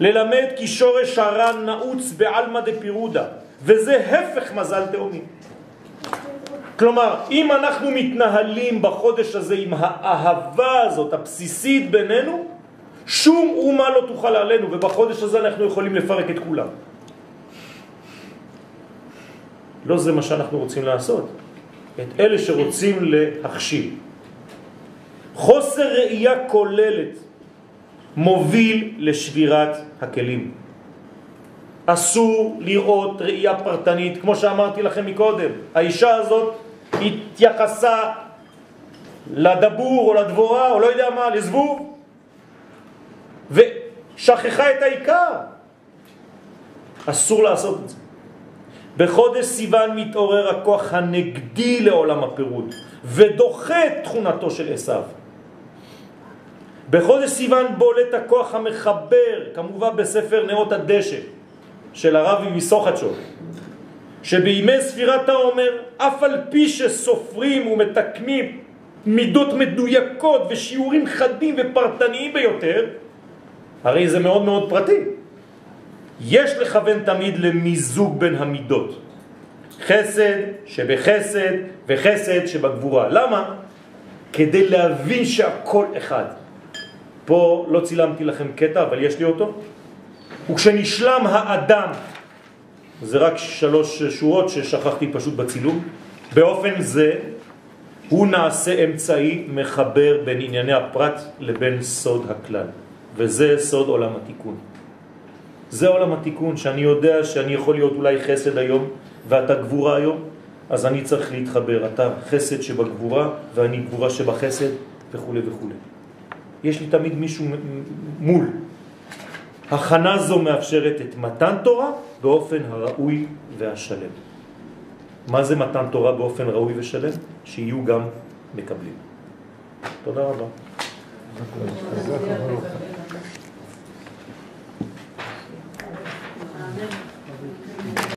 ללמד כי שורש הרע נעוץ בעלמא דפירודה, וזה הפך מזל תאומי. כלומר, אם אנחנו מתנהלים בחודש הזה עם האהבה הזאת, הבסיסית בינינו, שום אומה לא תוכל עלינו, ובחודש הזה אנחנו יכולים לפרק את כולם. לא זה מה שאנחנו רוצים לעשות. את אלה שרוצים להכשיל. חוסר ראייה כוללת מוביל לשבירת הכלים. אסור לראות ראייה פרטנית, כמו שאמרתי לכם מקודם. האישה הזאת התייחסה לדבור או לדבורה או לא יודע מה, לזבוב, ושכחה את העיקר. אסור לעשות את זה. בחודש סיוון מתעורר הכוח הנגדי לעולם הפירוד ודוחה את תכונתו של עשיו. בחודש סיוון בולט הכוח המחבר, כמובן בספר נאות הדשא של הרב מסוחצ'ו, שבימי ספירת העומר, אף על פי שסופרים ומתקמים מידות מדויקות ושיעורים חדים ופרטניים ביותר, הרי זה מאוד מאוד פרטי. יש לכוון תמיד למיזוג בין המידות. חסד שבחסד וחסד שבגבורה. למה? כדי להבין שהכל אחד. פה לא צילמתי לכם קטע, אבל יש לי אותו. וכשנשלם האדם, זה רק שלוש שורות ששכחתי פשוט בצילום, באופן זה הוא נעשה אמצעי מחבר בין ענייני הפרט לבין סוד הכלל, וזה סוד עולם התיקון. זה עולם התיקון, שאני יודע שאני יכול להיות אולי חסד היום ואתה גבורה היום, אז אני צריך להתחבר, אתה חסד שבגבורה ואני גבורה שבחסד וכו' וכו'. יש לי תמיד מישהו מול. הכנה זו מאפשרת את מתן תורה באופן הראוי והשלם. מה זה מתן תורה באופן ראוי ושלם? שיהיו גם מקבלים. תודה רבה.